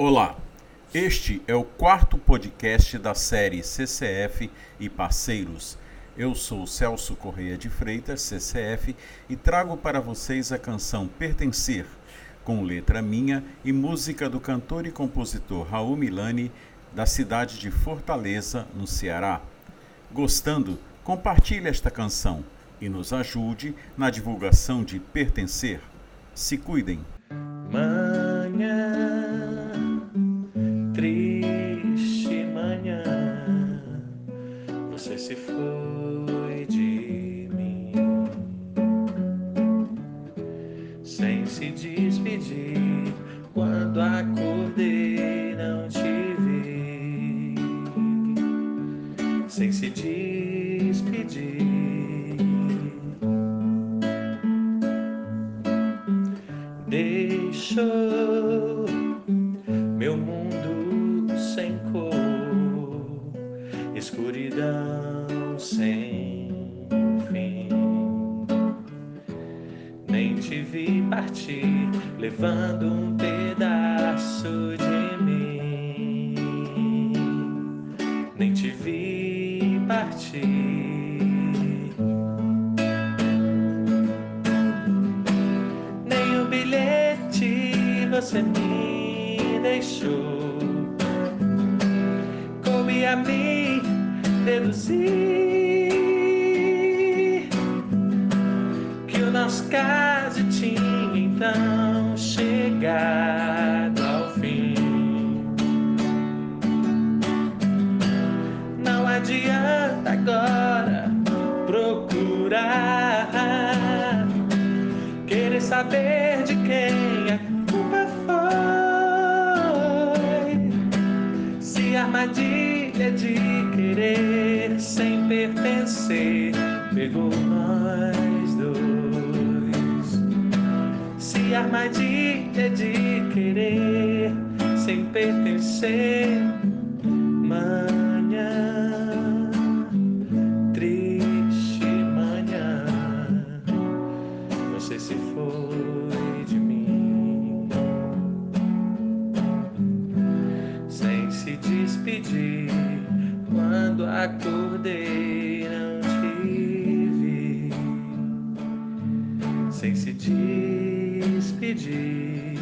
Olá, este é o quarto podcast da série CCF e Parceiros. Eu sou Celso Correia de Freitas, CCF, e trago para vocês a canção Pertencer, com letra minha e música do cantor e compositor Raul Milani, da cidade de Fortaleza, no Ceará. Gostando, compartilhe esta canção e nos ajude na divulgação de Pertencer. Se cuidem. Manhã se foi de mim sem se despedir. Quando acordei, não te vi, sem se despedir. Deixou escuridão sem fim. Nem te vi partir, levando um pedaço de mim. Nem te vi partir. Nem o bilhete você me deixou. Coube a mim deduzir que o nosso caso tinha então chegado ao fim. Não adianta agora procurar querer saber de quem armadilha de querer sem pertencer. Pegou nós dois. Se armadilha de querer sem pertencer, manhã, triste manhã, você se despedir. Quando acordei, não te vi sem se despedir.